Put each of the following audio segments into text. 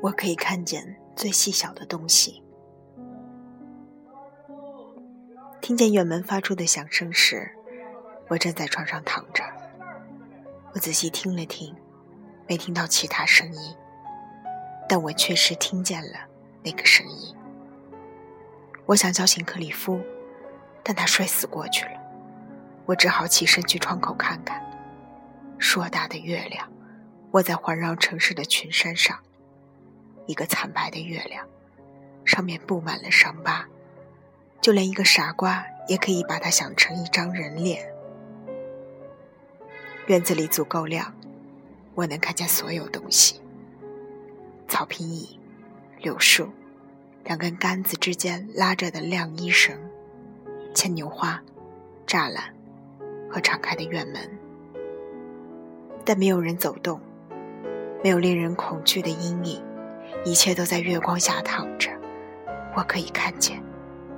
我可以看见最细小的东西。听见院门发出的响声时，我正在床上躺着。我仔细听了听，没听到其他声音，但我确实听见了那个声音。我想叫醒克里夫，但他睡死过去了。我只好起身去窗口看看，硕大的月亮，卧在环绕城市的群山上。一个惨白的月亮，上面布满了伤疤，就连一个傻瓜也可以把它想成一张人脸。院子里足够亮，我能看见所有东西：草坪椅、柳树、两根杆子之间拉着的晾衣绳、牵牛花、栅栏和敞开的院门。但没有人走动，没有令人恐惧的阴影。一切都在月光下躺着，我可以看见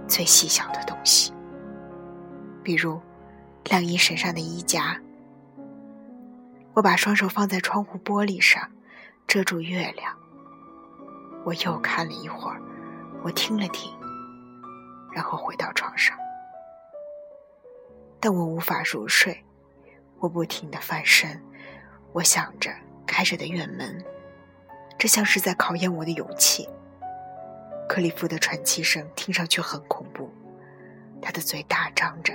最细小的东西，比如晾衣绳上的衣夹。我把双手放在窗户玻璃上，遮住月亮。我又看了一会儿，我听了听，然后回到床上。但我无法入睡，我不停地翻身，我想着开着的院门。这像是在考验我的勇气。克里夫的喘气声听上去很恐怖，他的嘴大张着，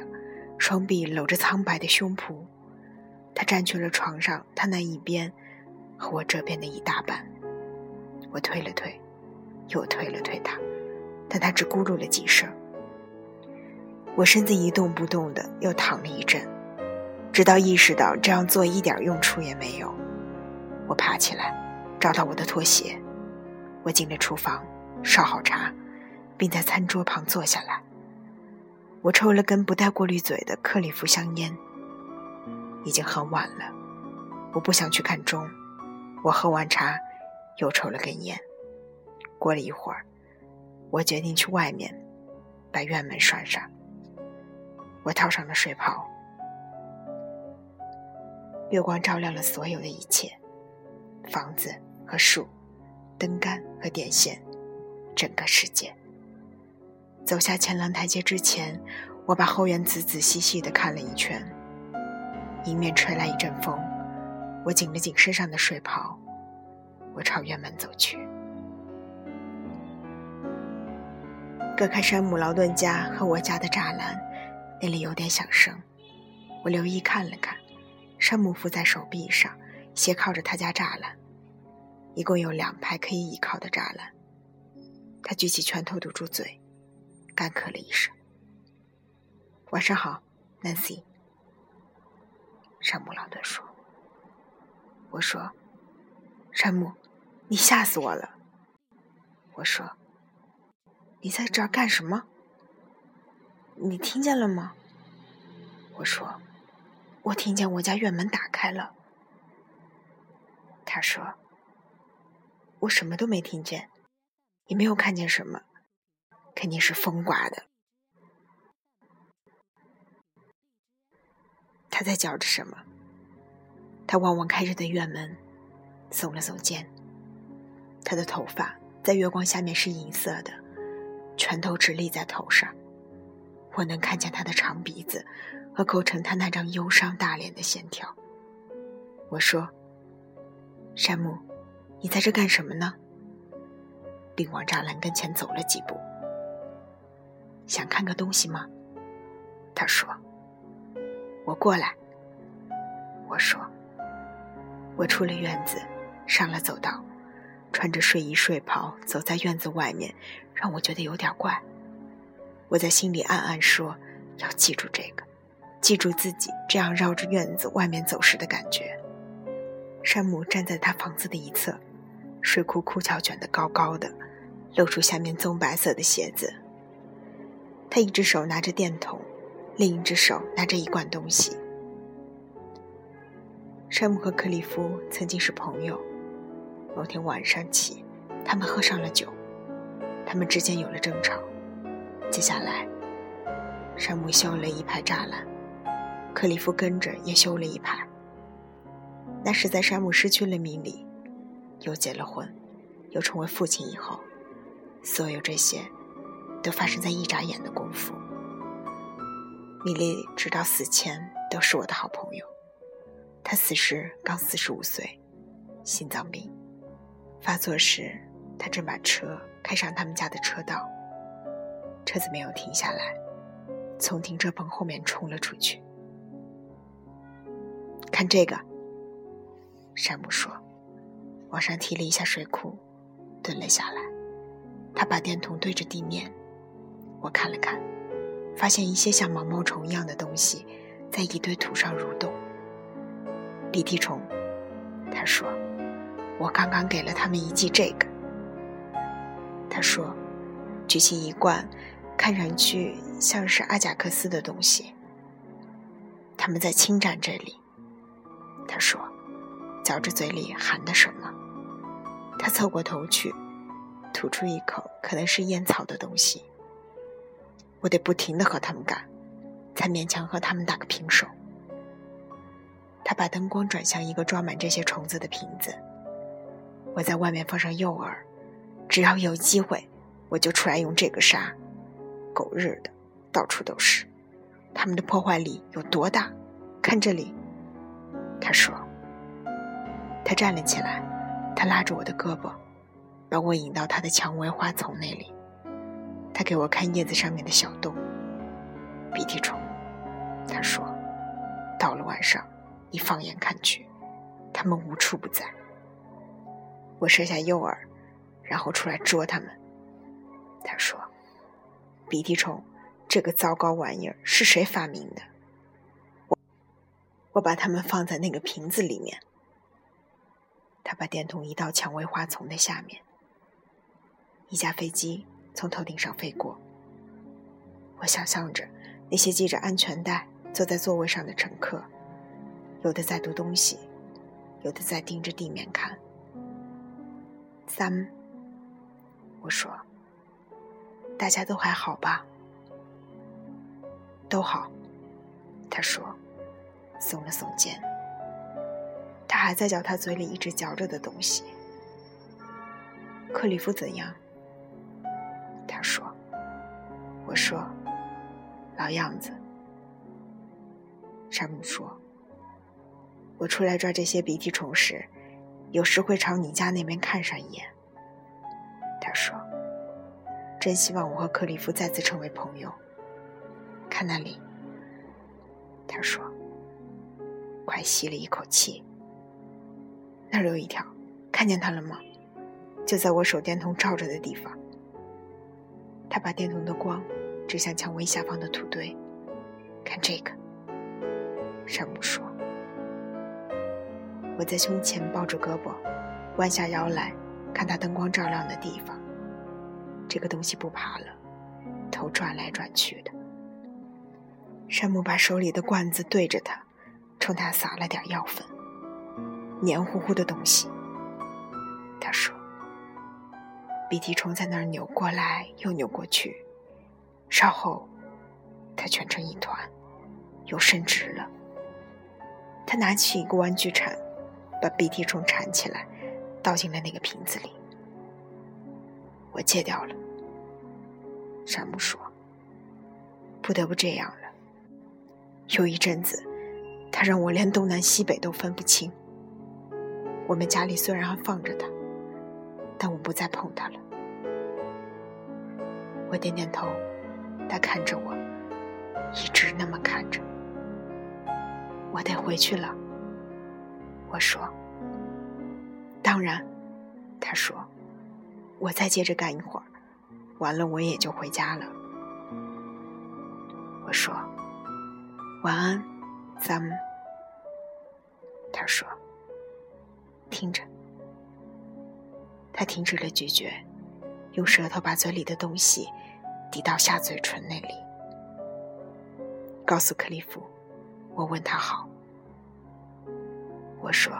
双臂搂着苍白的胸脯。他占据了床上他那一边和我这边的一大半。我推了推，又推了推他，但他只咕噜了几声。我身子一动不动的又躺了一阵，直到意识到这样做一点用处也没有，我爬起来。找到我的拖鞋，我进了厨房，烧好茶，并在餐桌旁坐下来。我抽了根不带过滤嘴的克里夫香烟。已经很晚了，我不想去看钟。我喝完茶，又抽了根烟。过了一会儿，我决定去外面，把院门拴上。我套上了睡袍。月光照亮了所有的一切，房子。和树，灯杆和电线，整个世界。走下前廊台阶之前，我把后院仔仔细细地看了一圈。迎面吹来一阵风，我紧了紧身上的睡袍，我朝院门走去。隔开山姆劳顿家和我家的栅栏，那里有点响声。我留意看了看，山姆伏在手臂上，斜靠着他家栅栏。一共有两排可以倚靠的栅栏。他举起拳头堵住嘴，干咳了一声。“晚上好，Nancy。”山姆·朗顿说。“我说，山姆，你吓死我了。”我说，“你在这儿干什么？你听见了吗？”我说，“我听见我家院门打开了。”他说。我什么都没听见，也没有看见什么，肯定是风刮的。他在嚼着什么？他望望开着的院门，耸了耸肩。他的头发在月光下面是银色的，拳头直立在头上。我能看见他的长鼻子和构成他那张忧伤大脸的线条。我说：“山姆。”你在这干什么呢？并往栅栏跟前走了几步。想看个东西吗？他说。我过来。我说。我出了院子，上了走道，穿着睡衣睡袍走在院子外面，让我觉得有点怪。我在心里暗暗说：要记住这个，记住自己这样绕着院子外面走时的感觉。山姆站在他房子的一侧，睡裤裤脚卷得高高的，露出下面棕白色的鞋子。他一只手拿着电筒，另一只手拿着一罐东西。山姆和克里夫曾经是朋友。某天晚上起，他们喝上了酒，他们之间有了争吵。接下来，山姆修了一排栅栏，克里夫跟着也修了一排。那是在山姆失去了命里，又结了婚，又成为父亲以后，所有这些都发生在一眨眼的功夫。米莉直到死前都是我的好朋友。她死时刚四十五岁，心脏病发作时，她正把车开上他们家的车道，车子没有停下来，从停车棚后面冲了出去。看这个，山姆说，往上提了一下水库，蹲了下来。他把电筒对着地面，我看了看。发现一些像毛毛虫一样的东西，在一堆土上蠕动。鼻涕虫，他说：“我刚刚给了他们一剂这个。”他说：“举起一罐，看上去像是阿贾克斯的东西。他们在侵占这里。”他说，嚼着嘴里含的什么。他凑过头去，吐出一口可能是烟草的东西。我得不停的和他们干，才勉强和他们打个平手。他把灯光转向一个装满这些虫子的瓶子。我在外面放上诱饵，只要有机会，我就出来用这个杀。狗日的，到处都是，他们的破坏力有多大？看这里，他说。他站了起来，他拉着我的胳膊，把我引到他的蔷薇花丛那里。他给我看叶子上面的小洞，鼻涕虫。他说：“到了晚上，你放眼看去，它们无处不在。”我设下诱饵，然后出来捉它们。他说：“鼻涕虫，这个糟糕玩意儿是谁发明的？”我我把它们放在那个瓶子里面。他把电筒移到蔷薇花丛的下面。一架飞机。从头顶上飞过，我想象着那些系着安全带坐在座位上的乘客，有的在读东西，有的在盯着地面看。三，我说，大家都还好吧？都好，他说，耸了耸肩。他还在嚼他嘴里一直嚼着的东西。克里夫怎样？他说：“我说，老样子。”山姆说：“我出来抓这些鼻涕虫时，有时会朝你家那边看上一眼。”他说：“真希望我和克里夫再次成为朋友。”看那里，他说：“快吸了一口气。”那儿有一条，看见它了吗？就在我手电筒照着的地方。他把电筒的光指向蔷薇下方的土堆，看这个。山姆说：“我在胸前抱着胳膊，弯下腰来看他灯光照亮的地方。这个东西不爬了，头转来转去的。”山姆把手里的罐子对着他，冲他撒了点药粉。黏糊糊的东西，他说。鼻涕虫在那儿扭过来又扭过去，稍后，它蜷成一团，又伸直了。他拿起一个玩具铲，把鼻涕虫铲起来，倒进了那个瓶子里。我戒掉了。山姆说：“不得不这样了。有一阵子，他让我连东南西北都分不清。我们家里虽然还放着它。”但我不再碰它了。我点点头，他看着我，一直那么看着。我得回去了，我说。当然，他说，我再接着干一会儿，完了我也就回家了。我说，晚安，咱们。他说，听着。他停止了咀嚼，用舌头把嘴里的东西抵到下嘴唇那里。告诉克利夫，我问他好。我说，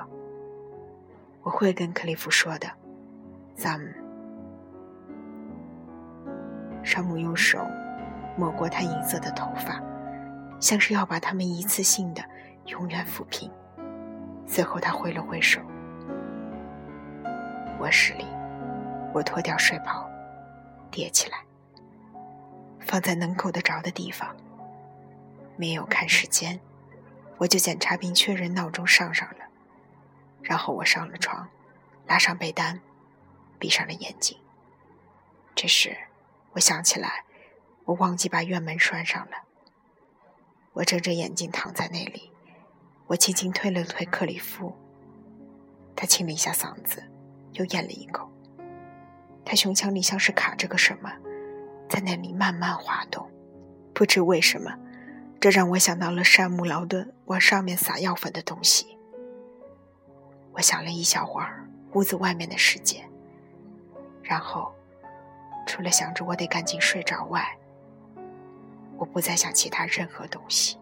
我会跟克利夫说的。咱们。山姆用手抹过他银色的头发，像是要把他们一次性的永远抚平。随后他挥了挥手。卧室里，我脱掉睡袍，叠起来，放在能够得着的地方。没有看时间，我就检查并确认闹钟上上了。然后我上了床，拉上被单，闭上了眼睛。这时，我想起来，我忘记把院门拴上了。我睁着眼睛躺在那里，我轻轻推了推克里夫，他清了一下嗓子，又咽了一口。他胸腔里像是卡着个什么，在那里慢慢滑动。不知为什么，这让我想到了山姆劳顿往上面撒药粉的东西。我想了一小会儿屋子外面的世界，然后，除了想着我得赶紧睡着外，我不再想其他任何东西。